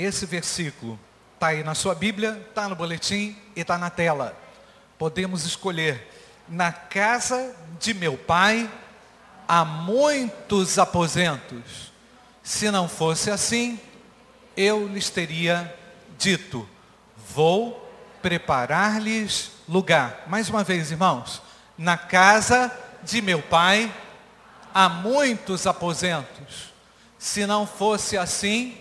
esse versículo está aí na sua Bíblia, está no boletim e está na tela. Podemos escolher. Na casa de meu pai há muitos aposentos. Se não fosse assim, eu lhes teria dito: vou preparar-lhes lugar. Mais uma vez, irmãos, na casa de meu pai há muitos aposentos. Se não fosse assim,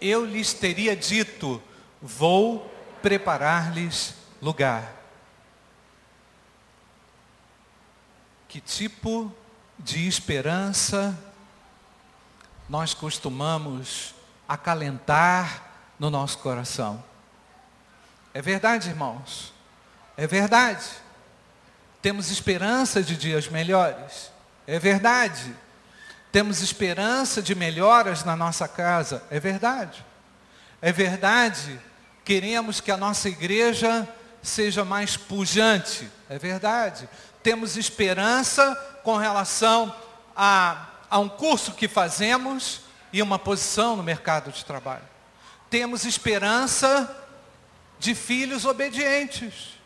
eu lhes teria dito: vou preparar-lhes lugar. Que tipo de esperança nós costumamos acalentar no nosso coração? É verdade, irmãos. É verdade. Temos esperança de dias melhores. É verdade. Temos esperança de melhoras na nossa casa. É verdade. É verdade. Queremos que a nossa igreja seja mais pujante. É verdade. Temos esperança com relação a, a um curso que fazemos e uma posição no mercado de trabalho. Temos esperança de filhos obedientes.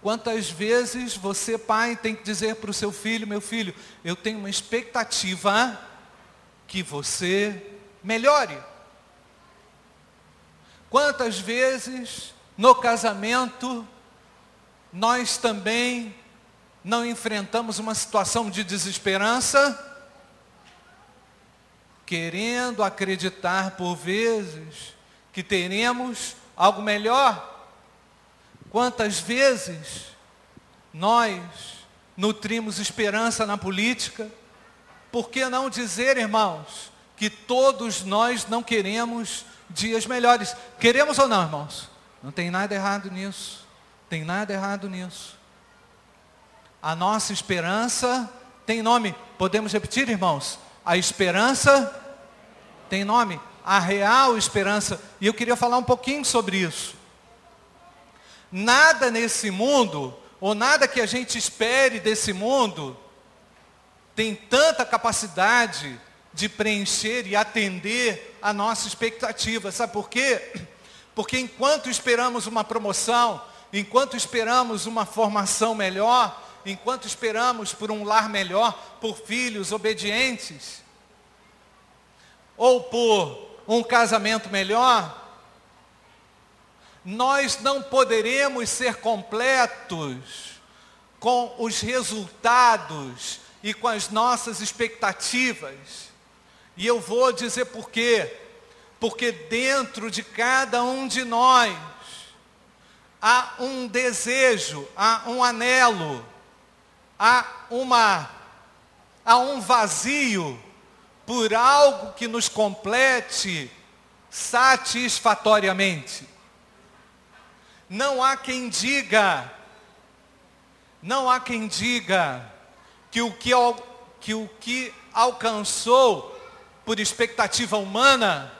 Quantas vezes você, pai, tem que dizer para o seu filho, meu filho, eu tenho uma expectativa que você melhore. Quantas vezes no casamento nós também não enfrentamos uma situação de desesperança, querendo acreditar por vezes que teremos algo melhor. Quantas vezes nós nutrimos esperança na política? Por que não dizer, irmãos, que todos nós não queremos dias melhores? Queremos ou não, irmãos? Não tem nada errado nisso. Tem nada errado nisso. A nossa esperança tem nome. Podemos repetir, irmãos? A esperança tem nome a real esperança. E eu queria falar um pouquinho sobre isso. Nada nesse mundo, ou nada que a gente espere desse mundo, tem tanta capacidade de preencher e atender a nossa expectativa. Sabe por quê? Porque enquanto esperamos uma promoção, enquanto esperamos uma formação melhor, enquanto esperamos por um lar melhor, por filhos obedientes, ou por um casamento melhor, nós não poderemos ser completos com os resultados e com as nossas expectativas. E eu vou dizer por quê. Porque dentro de cada um de nós há um desejo, há um anelo, há uma há um vazio por algo que nos complete satisfatoriamente. Não há quem diga, não há quem diga que o que, que, o que alcançou por expectativa humana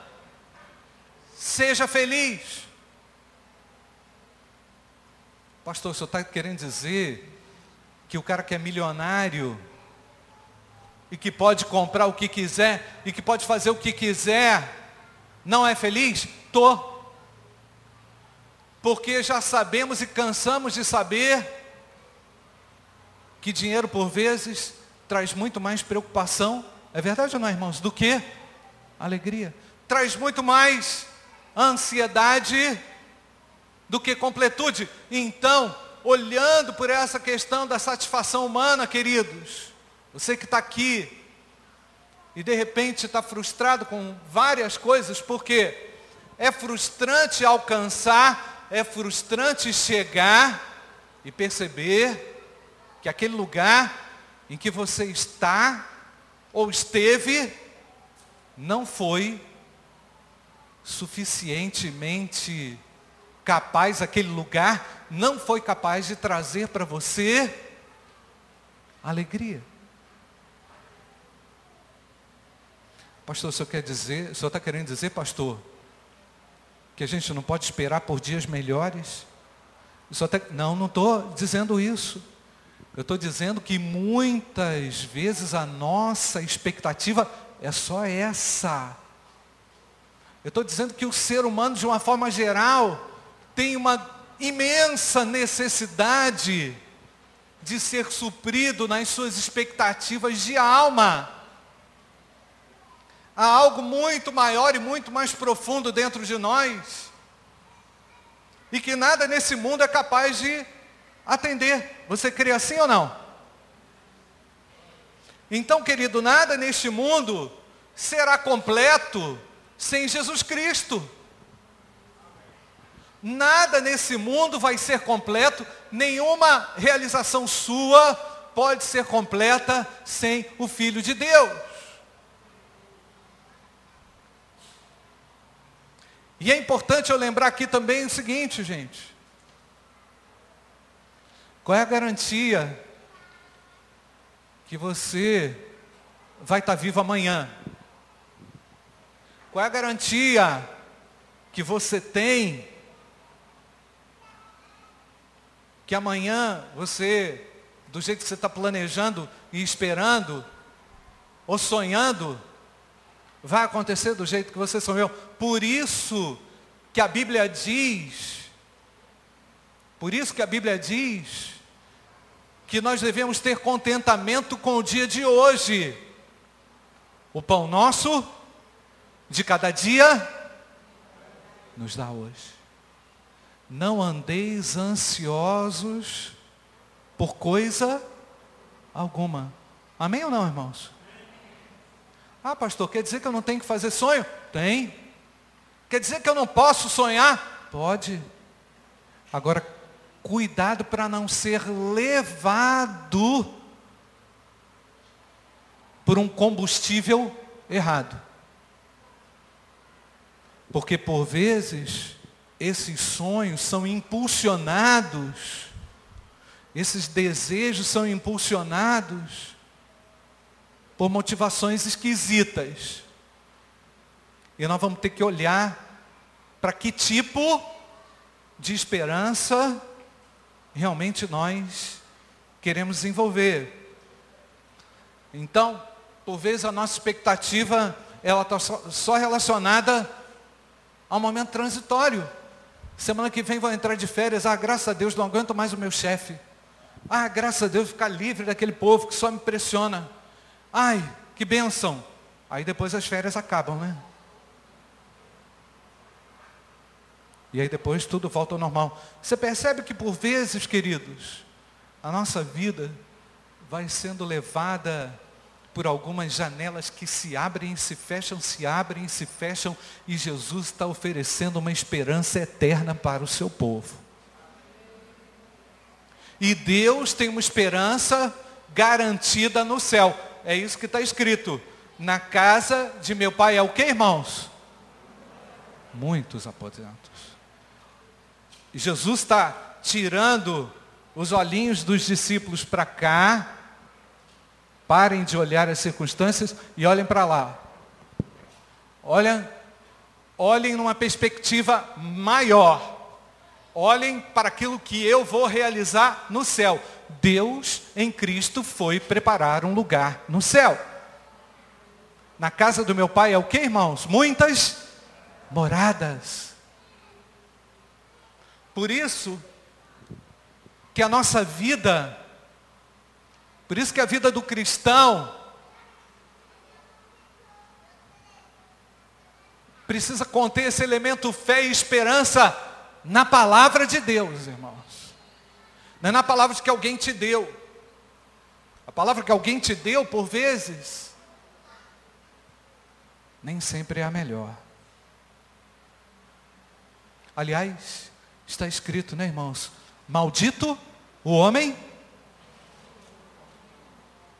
seja feliz. Pastor, o senhor está querendo dizer que o cara que é milionário e que pode comprar o que quiser e que pode fazer o que quiser, não é feliz? Tô. Porque já sabemos e cansamos de saber que dinheiro por vezes traz muito mais preocupação, é verdade ou não, irmãos? Do que alegria. Traz muito mais ansiedade do que completude. Então, olhando por essa questão da satisfação humana, queridos, você que está aqui e de repente está frustrado com várias coisas, porque é frustrante alcançar, é frustrante chegar e perceber que aquele lugar em que você está ou esteve não foi suficientemente capaz, aquele lugar não foi capaz de trazer para você alegria. Pastor, o senhor quer dizer, o senhor está querendo dizer, pastor, que a gente não pode esperar por dias melhores? Tá, não, não estou dizendo isso. Eu estou dizendo que muitas vezes a nossa expectativa é só essa. Eu estou dizendo que o ser humano, de uma forma geral, tem uma imensa necessidade de ser suprido nas suas expectativas de alma. Há algo muito maior e muito mais profundo dentro de nós. E que nada nesse mundo é capaz de atender. Você crê assim ou não? Então, querido, nada neste mundo será completo sem Jesus Cristo. Nada nesse mundo vai ser completo, nenhuma realização sua pode ser completa sem o Filho de Deus. E é importante eu lembrar aqui também o seguinte, gente. Qual é a garantia que você vai estar vivo amanhã? Qual é a garantia que você tem que amanhã você, do jeito que você está planejando e esperando, ou sonhando, vai acontecer do jeito que você sonhou. Por isso que a Bíblia diz, por isso que a Bíblia diz, que nós devemos ter contentamento com o dia de hoje. O pão nosso de cada dia nos dá hoje. Não andeis ansiosos por coisa alguma. Amém ou não, irmãos? Ah, pastor, quer dizer que eu não tenho que fazer sonho? Tem. Quer dizer que eu não posso sonhar? Pode. Agora, cuidado para não ser levado por um combustível errado. Porque por vezes esses sonhos são impulsionados, esses desejos são impulsionados por motivações esquisitas. E nós vamos ter que olhar para que tipo de esperança realmente nós queremos desenvolver. Então, por vezes a nossa expectativa ela está só relacionada ao momento transitório. Semana que vem vou entrar de férias. Ah, graças a Deus, não aguento mais o meu chefe. Ah, graças a Deus, ficar livre daquele povo que só me pressiona. Ai, que bênção. Aí depois as férias acabam, né? E aí depois tudo volta ao normal. Você percebe que por vezes, queridos, a nossa vida vai sendo levada por algumas janelas que se abrem, se fecham, se abrem, se fecham, e Jesus está oferecendo uma esperança eterna para o seu povo. E Deus tem uma esperança garantida no céu. É isso que está escrito. Na casa de meu pai é o que, irmãos? Muitos aposentos. Jesus está tirando os olhinhos dos discípulos para cá, Parem de olhar as circunstâncias e olhem para lá. Olhem, olhem numa perspectiva maior. Olhem para aquilo que eu vou realizar no céu. Deus em Cristo foi preparar um lugar no céu. Na casa do meu pai é o que, irmãos? Muitas moradas. Por isso que a nossa vida por isso que a vida do cristão precisa conter esse elemento fé e esperança na palavra de Deus, irmãos. Não é na palavra que alguém te deu. A palavra que alguém te deu, por vezes, nem sempre é a melhor. Aliás, está escrito, né, irmãos? Maldito o homem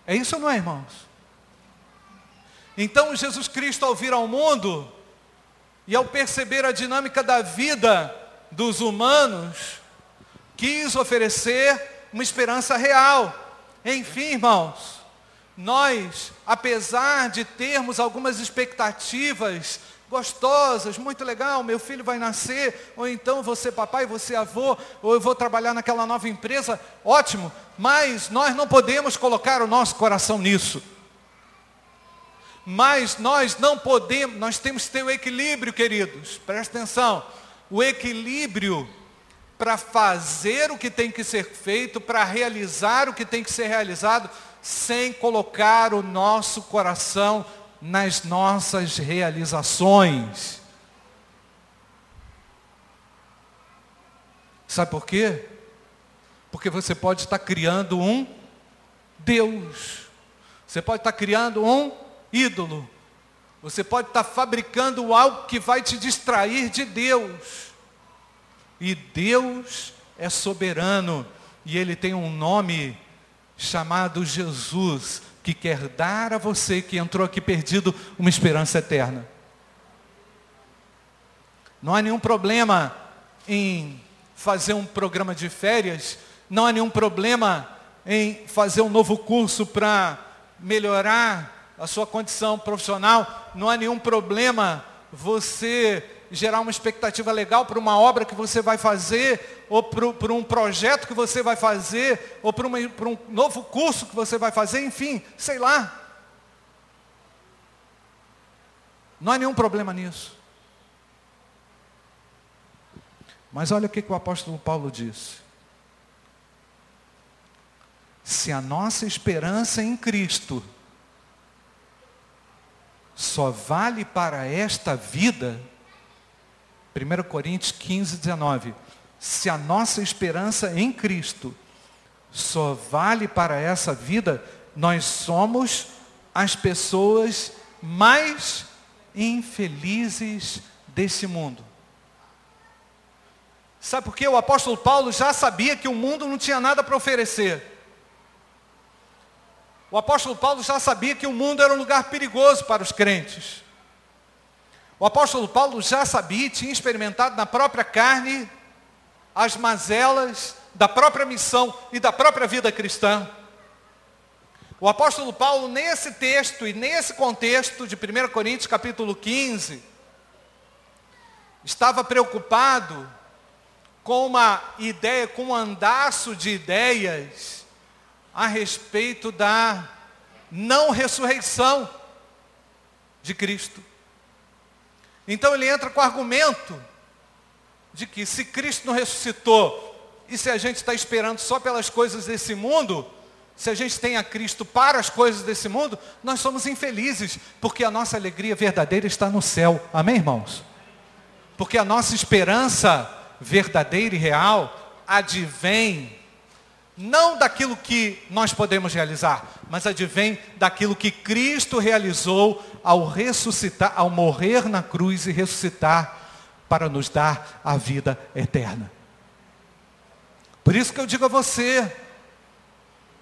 é isso ou não é, irmãos? Então Jesus Cristo, ao vir ao mundo, e ao perceber a dinâmica da vida dos humanos, quis oferecer uma esperança real. Enfim, irmãos, nós, apesar de termos algumas expectativas gostosas, muito legal, meu filho vai nascer, ou então você papai, você avô, ou eu vou trabalhar naquela nova empresa, ótimo, mas nós não podemos colocar o nosso coração nisso. Mas nós não podemos, nós temos que ter o equilíbrio, queridos. Presta atenção. O equilíbrio para fazer o que tem que ser feito, para realizar o que tem que ser realizado, sem colocar o nosso coração nas nossas realizações. Sabe por quê? Porque você pode estar criando um Deus. Você pode estar criando um ídolo. Você pode estar fabricando algo que vai te distrair de Deus. E Deus é soberano. E Ele tem um nome chamado Jesus, que quer dar a você que entrou aqui perdido uma esperança eterna. Não há nenhum problema em fazer um programa de férias, não há nenhum problema em fazer um novo curso para melhorar a sua condição profissional, não há nenhum problema você gerar uma expectativa legal para uma obra que você vai fazer, ou para um projeto que você vai fazer, ou para, um novo curso que você vai fazer, enfim, sei lá. Não há nenhum problema nisso. Mas olha o que, que o apóstolo Paulo disse. Se a nossa esperança em Cristo só vale para esta vida, 1 Coríntios 15, 19. Se a nossa esperança em Cristo só vale para essa vida, nós somos as pessoas mais infelizes desse mundo. Sabe por quê? O apóstolo Paulo já sabia que o mundo não tinha nada para oferecer. O apóstolo Paulo já sabia que o mundo era um lugar perigoso para os crentes. O apóstolo Paulo já sabia, tinha experimentado na própria carne as mazelas da própria missão e da própria vida cristã. O apóstolo Paulo, nesse texto e nesse contexto de 1 Coríntios capítulo 15, estava preocupado com uma ideia, com um andaço de ideias a respeito da não ressurreição de Cristo. Então ele entra com o argumento de que se Cristo não ressuscitou e se a gente está esperando só pelas coisas desse mundo, se a gente tem a Cristo para as coisas desse mundo, nós somos infelizes, porque a nossa alegria verdadeira está no céu. Amém, irmãos? Porque a nossa esperança verdadeira e real advém não daquilo que nós podemos realizar, mas advém daquilo que Cristo realizou ao ressuscitar, ao morrer na cruz e ressuscitar para nos dar a vida eterna. Por isso que eu digo a você,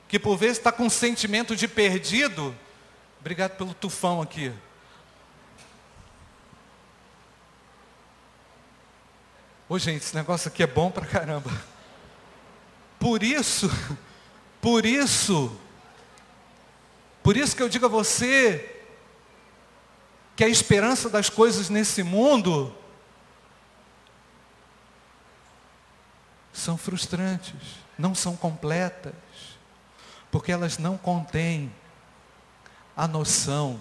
que por vezes está com um sentimento de perdido, obrigado pelo tufão aqui. Ô gente, esse negócio aqui é bom pra caramba. Por isso, por isso, por isso que eu digo a você que a esperança das coisas nesse mundo são frustrantes, não são completas, porque elas não contêm a noção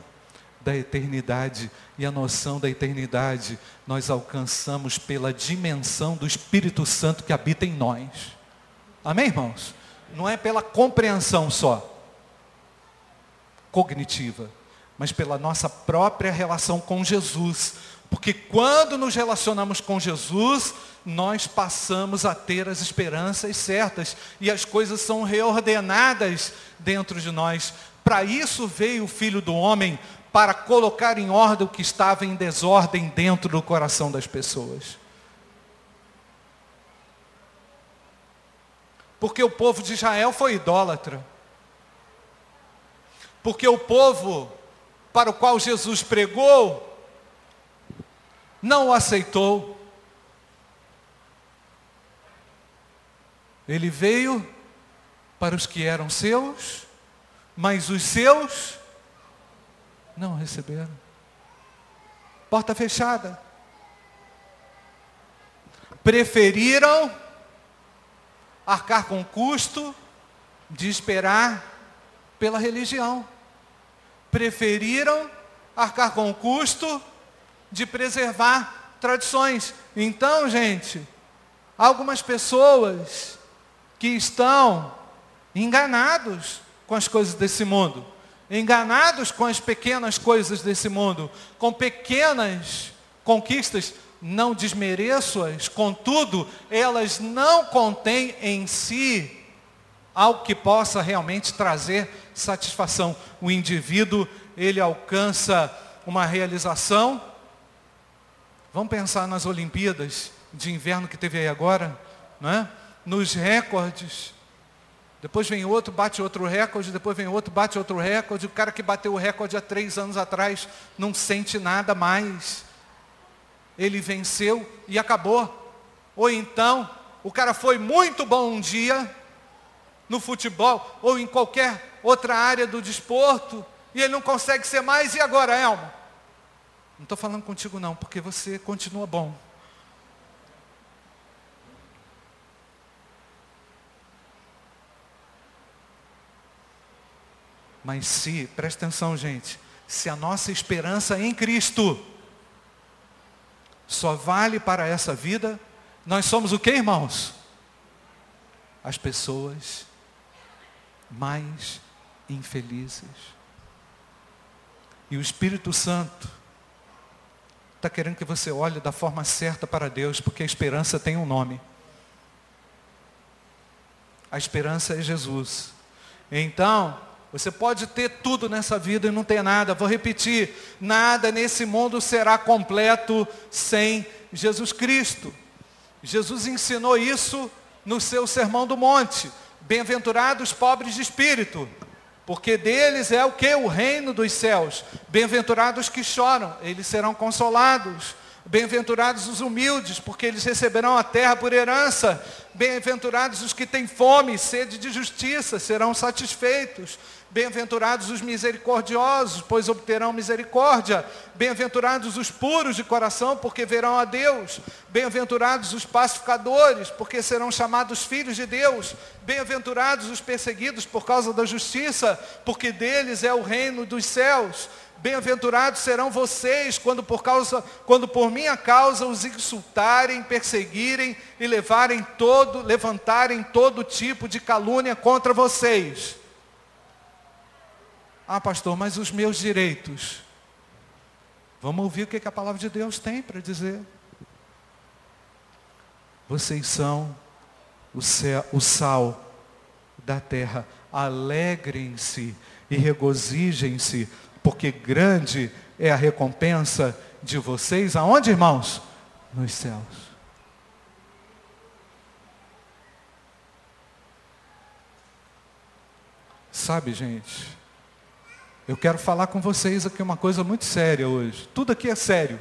da eternidade. E a noção da eternidade nós alcançamos pela dimensão do Espírito Santo que habita em nós. Amém, irmãos? Não é pela compreensão só cognitiva, mas pela nossa própria relação com Jesus. Porque quando nos relacionamos com Jesus, nós passamos a ter as esperanças certas e as coisas são reordenadas dentro de nós. Para isso veio o Filho do Homem, para colocar em ordem o que estava em desordem dentro do coração das pessoas. Porque o povo de Israel foi idólatra. Porque o povo para o qual Jesus pregou não o aceitou. Ele veio para os que eram seus, mas os seus não receberam. Porta fechada. Preferiram arcar com o custo de esperar pela religião. Preferiram arcar com o custo de preservar tradições. Então, gente, algumas pessoas que estão enganados com as coisas desse mundo, enganados com as pequenas coisas desse mundo, com pequenas conquistas, não desmereço-as, contudo, elas não contêm em si algo que possa realmente trazer satisfação. O indivíduo, ele alcança uma realização. Vamos pensar nas Olimpíadas de inverno que teve aí agora, não é? nos recordes. Depois vem outro, bate outro recorde, depois vem outro, bate outro recorde. O cara que bateu o recorde há três anos atrás não sente nada mais. Ele venceu e acabou. Ou então, o cara foi muito bom um dia, no futebol, ou em qualquer outra área do desporto, e ele não consegue ser mais, e agora, Elmo? Não estou falando contigo não, porque você continua bom. Mas se, presta atenção, gente, se a nossa esperança em Cristo só vale para essa vida, nós somos o que, irmãos? As pessoas mais infelizes. E o Espírito Santo está querendo que você olhe da forma certa para Deus, porque a esperança tem um nome. A esperança é Jesus. Então, você pode ter tudo nessa vida e não ter nada. Vou repetir: nada nesse mundo será completo sem Jesus Cristo. Jesus ensinou isso no seu Sermão do Monte. Bem-aventurados pobres de espírito, porque deles é o que? O reino dos céus. Bem-aventurados que choram, eles serão consolados. Bem-aventurados os humildes, porque eles receberão a terra por herança. Bem-aventurados os que têm fome e sede de justiça, serão satisfeitos. Bem-aventurados os misericordiosos, pois obterão misericórdia. Bem-aventurados os puros de coração, porque verão a Deus. Bem-aventurados os pacificadores, porque serão chamados filhos de Deus. Bem-aventurados os perseguidos por causa da justiça, porque deles é o reino dos céus. Bem-aventurados serão vocês quando por causa, quando por minha causa os insultarem, perseguirem e levarem todo, levantarem todo tipo de calúnia contra vocês. Ah, pastor, mas os meus direitos. Vamos ouvir o que a palavra de Deus tem para dizer. Vocês são o, céu, o sal da terra. Alegrem-se e regozijem-se porque grande é a recompensa de vocês. Aonde, irmãos? Nos céus. Sabe, gente, eu quero falar com vocês aqui uma coisa muito séria hoje. Tudo aqui é sério.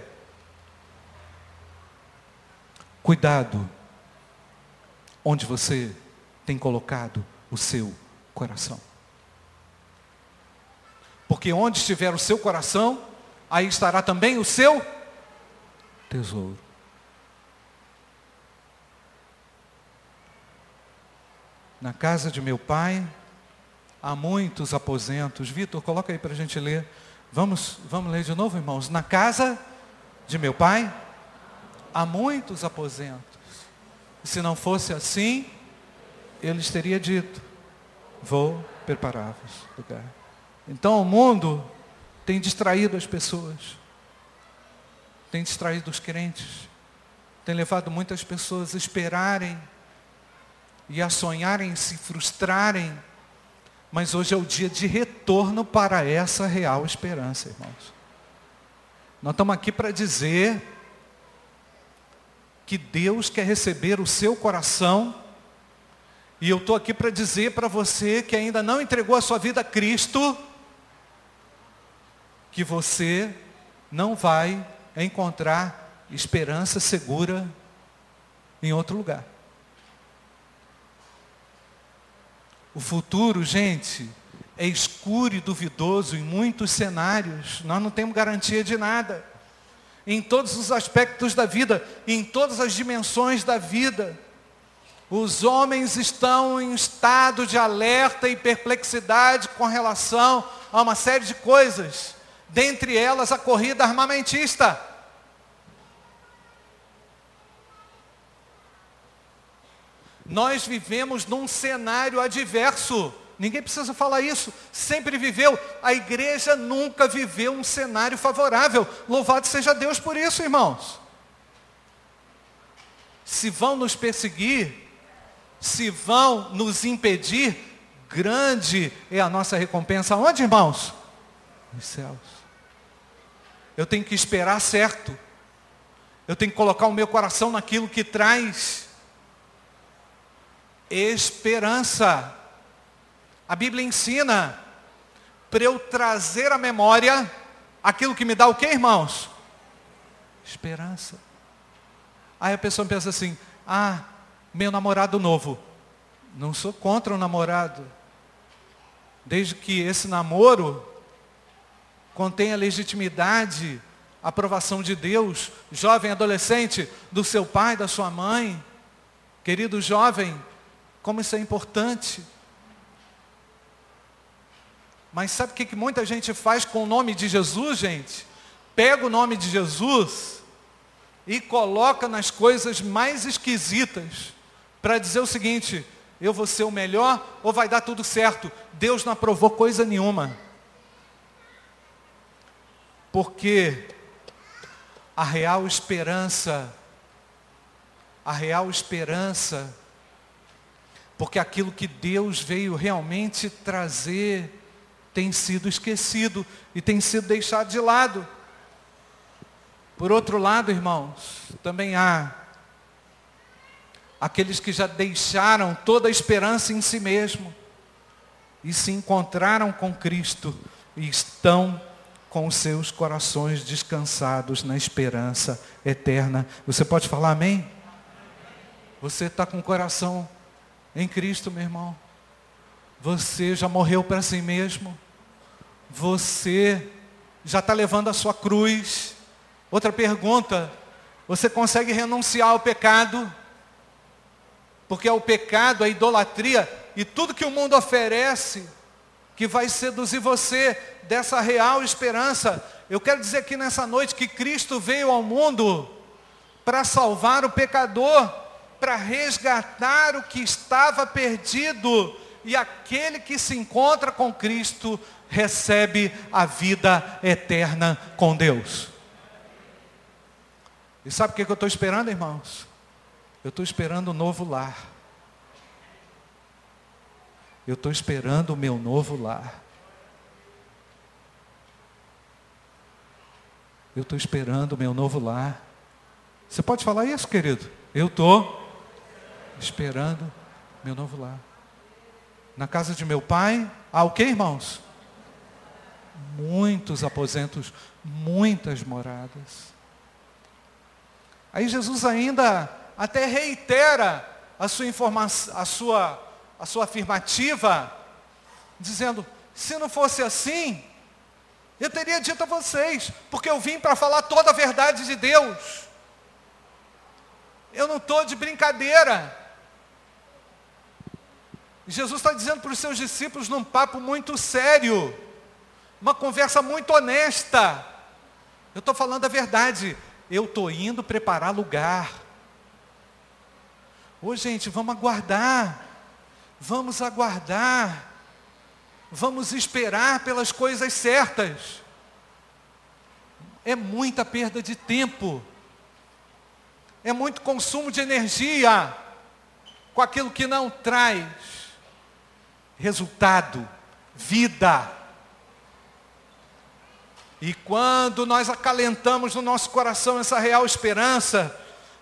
Cuidado onde você tem colocado o seu coração. Porque onde estiver o seu coração, aí estará também o seu tesouro. Na casa de meu pai há muitos aposentos. Vitor, coloca aí para a gente ler. Vamos, vamos ler de novo, irmãos. Na casa de meu pai há muitos aposentos. Se não fosse assim, eles teria dito: Vou preparar-vos lugar. Então o mundo tem distraído as pessoas, tem distraído os crentes, tem levado muitas pessoas a esperarem e a sonharem, se frustrarem, mas hoje é o dia de retorno para essa real esperança, irmãos. Nós estamos aqui para dizer que Deus quer receber o seu coração, e eu estou aqui para dizer para você que ainda não entregou a sua vida a Cristo, que você não vai encontrar esperança segura em outro lugar. O futuro, gente, é escuro e duvidoso em muitos cenários. Nós não temos garantia de nada. Em todos os aspectos da vida, em todas as dimensões da vida. Os homens estão em estado de alerta e perplexidade com relação a uma série de coisas dentre elas a corrida armamentista. Nós vivemos num cenário adverso. Ninguém precisa falar isso. Sempre viveu. A igreja nunca viveu um cenário favorável. Louvado seja Deus por isso, irmãos. Se vão nos perseguir, se vão nos impedir, grande é a nossa recompensa. Onde, irmãos? Nos céus. Eu tenho que esperar certo. Eu tenho que colocar o meu coração naquilo que traz esperança. A Bíblia ensina para eu trazer à memória aquilo que me dá o que, irmãos? Esperança. Aí a pessoa pensa assim: ah, meu namorado novo. Não sou contra o namorado. Desde que esse namoro contenha legitimidade, aprovação de Deus, jovem adolescente, do seu pai, da sua mãe. Querido jovem, como isso é importante. Mas sabe o que, que muita gente faz com o nome de Jesus, gente? Pega o nome de Jesus e coloca nas coisas mais esquisitas para dizer o seguinte: eu vou ser o melhor ou vai dar tudo certo. Deus não aprovou coisa nenhuma. Porque a real esperança, a real esperança porque aquilo que Deus veio realmente trazer tem sido esquecido e tem sido deixado de lado. Por outro lado, irmãos, também há aqueles que já deixaram toda a esperança em si mesmo e se encontraram com Cristo e estão com os seus corações descansados na esperança eterna. Você pode falar amém? Você está com o coração em Cristo, meu irmão. Você já morreu para si mesmo. Você já está levando a sua cruz. Outra pergunta: você consegue renunciar ao pecado? Porque é o pecado, a idolatria e tudo que o mundo oferece que vai seduzir você dessa real esperança. Eu quero dizer aqui nessa noite que Cristo veio ao mundo para salvar o pecador para resgatar o que estava perdido. E aquele que se encontra com Cristo recebe a vida eterna com Deus. E sabe o que eu estou esperando, irmãos? Eu estou esperando o um novo lar. Eu estou esperando o meu novo lar. Eu estou esperando o meu novo lar. Você pode falar isso, querido? Eu estou esperando meu novo lar. Na casa de meu pai, há o que, irmãos? Muitos aposentos, muitas moradas. Aí Jesus ainda até reitera a sua informação, a sua, a sua afirmativa, dizendo: se não fosse assim, eu teria dito a vocês, porque eu vim para falar toda a verdade de Deus. Eu não estou de brincadeira. Jesus está dizendo para os seus discípulos num papo muito sério, uma conversa muito honesta. Eu estou falando a verdade. Eu estou indo preparar lugar. Ô gente, vamos aguardar. Vamos aguardar. Vamos esperar pelas coisas certas. É muita perda de tempo. É muito consumo de energia com aquilo que não traz resultado, vida. E quando nós acalentamos no nosso coração essa real esperança,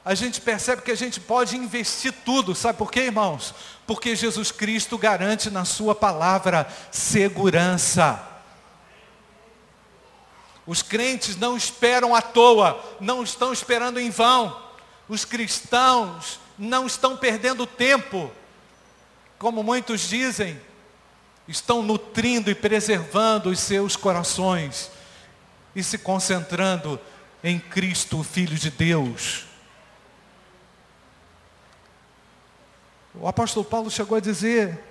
a gente percebe que a gente pode investir tudo. Sabe por quê, irmãos? Porque Jesus Cristo garante na sua palavra segurança. Os crentes não esperam à toa, não estão esperando em vão. Os cristãos não estão perdendo tempo como muitos dizem, estão nutrindo e preservando os seus corações e se concentrando em Cristo, o Filho de Deus. O apóstolo Paulo chegou a dizer: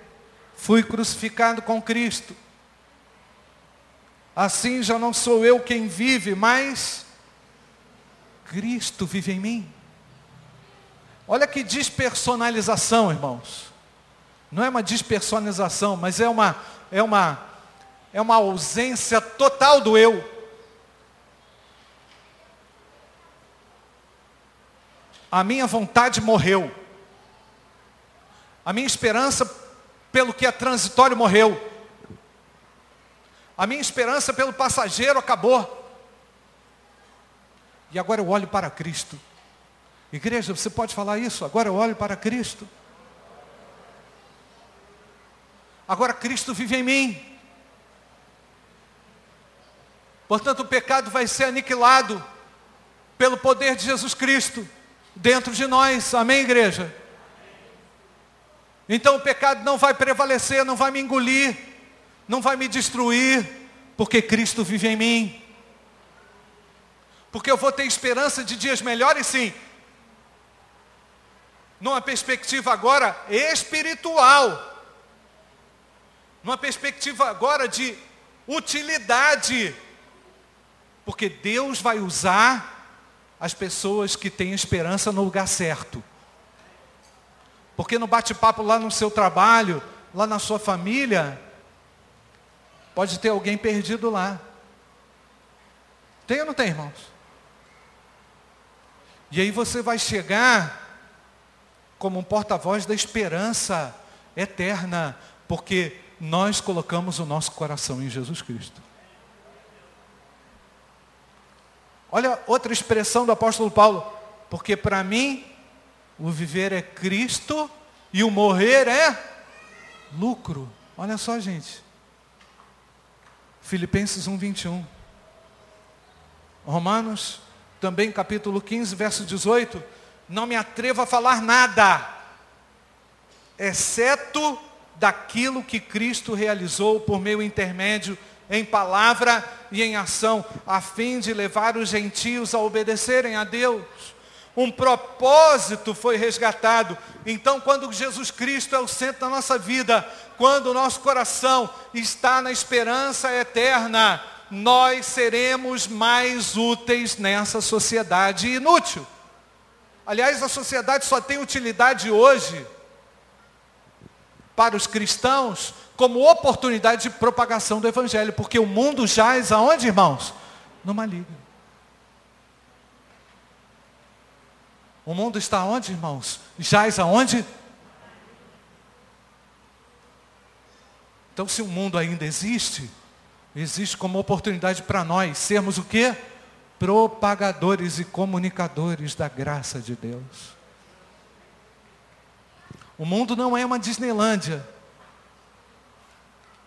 Fui crucificado com Cristo. Assim já não sou eu quem vive, mas Cristo vive em mim. Olha que despersonalização, irmãos. Não é uma despersonalização, mas é uma, é uma, é uma ausência total do eu. A minha vontade morreu. A minha esperança pelo que é transitório morreu. A minha esperança pelo passageiro acabou. E agora eu olho para Cristo. Igreja, você pode falar isso? Agora eu olho para Cristo. Agora Cristo vive em mim. Portanto, o pecado vai ser aniquilado pelo poder de Jesus Cristo dentro de nós. Amém, igreja? Então o pecado não vai prevalecer, não vai me engolir, não vai me destruir, porque Cristo vive em mim. Porque eu vou ter esperança de dias melhores, sim. Numa perspectiva agora espiritual. Numa perspectiva agora de utilidade. Porque Deus vai usar as pessoas que têm esperança no lugar certo. Porque no bate-papo lá no seu trabalho, lá na sua família, pode ter alguém perdido lá. Tem ou não tem, irmãos? E aí você vai chegar como um porta-voz da esperança eterna, porque nós colocamos o nosso coração em Jesus Cristo. Olha outra expressão do apóstolo Paulo, porque para mim o viver é Cristo e o morrer é lucro. Olha só, gente. Filipenses 1, 21. Romanos, também capítulo 15, verso 18. Não me atrevo a falar nada, exceto daquilo que Cristo realizou por meu intermédio em palavra e em ação, a fim de levar os gentios a obedecerem a Deus. Um propósito foi resgatado. Então, quando Jesus Cristo é o centro da nossa vida, quando o nosso coração está na esperança eterna, nós seremos mais úteis nessa sociedade inútil. Aliás, a sociedade só tem utilidade hoje para os cristãos como oportunidade de propagação do Evangelho, porque o mundo jaz aonde, irmãos? No maligno. O mundo está onde, irmãos? Jaz aonde? Então, se o mundo ainda existe, existe como oportunidade para nós sermos o quê? Propagadores e comunicadores da graça de Deus. O mundo não é uma Disneylândia.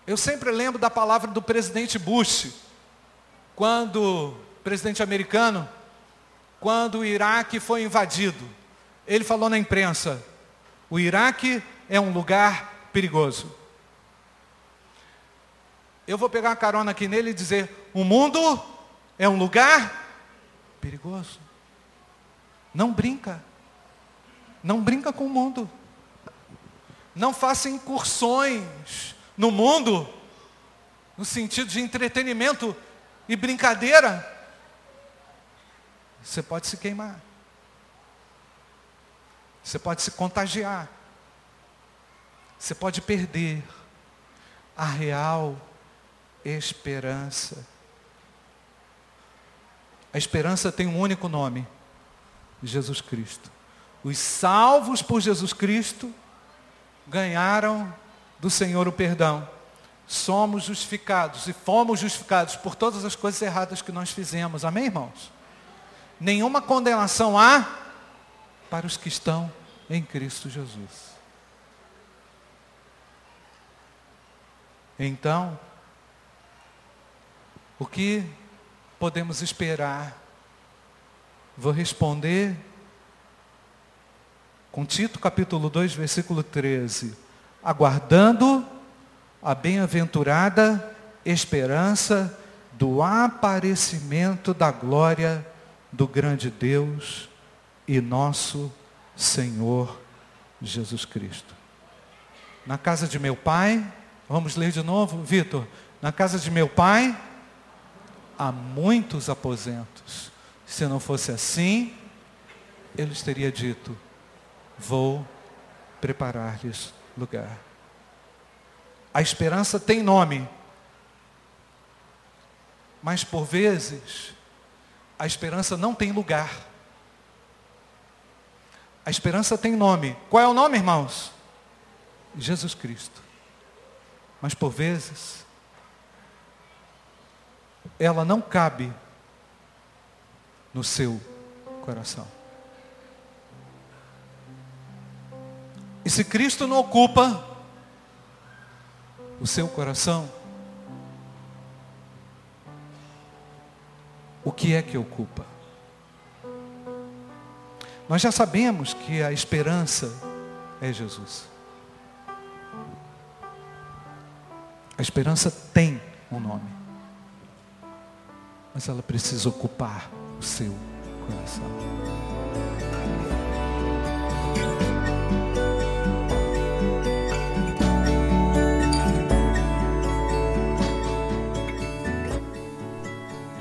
Eu sempre lembro da palavra do presidente Bush, quando, presidente americano, quando o Iraque foi invadido. Ele falou na imprensa: o Iraque é um lugar perigoso. Eu vou pegar uma carona aqui nele e dizer: o mundo é um lugar perigoso. Não brinca. Não brinca com o mundo. Não faça incursões no mundo, no sentido de entretenimento e brincadeira. Você pode se queimar. Você pode se contagiar. Você pode perder a real esperança. A esperança tem um único nome: Jesus Cristo. Os salvos por Jesus Cristo ganharam do Senhor o perdão. Somos justificados e fomos justificados por todas as coisas erradas que nós fizemos. Amém, irmãos? Nenhuma condenação há para os que estão em Cristo Jesus. Então, o que podemos esperar? Vou responder com Tito capítulo 2, versículo 13. Aguardando a bem-aventurada esperança do aparecimento da glória do grande Deus e nosso Senhor Jesus Cristo. Na casa de meu pai, vamos ler de novo, Vitor. Na casa de meu pai há muitos aposentos. Se não fosse assim, ele teria dito: Vou preparar-lhes lugar. A esperança tem nome, mas por vezes a esperança não tem lugar. A esperança tem nome. Qual é o nome, irmãos? Jesus Cristo. Mas por vezes, ela não cabe no seu coração. E se Cristo não ocupa o seu coração, o que é que ocupa? Nós já sabemos que a esperança é Jesus. A esperança tem um nome. Mas ela precisa ocupar o seu coração.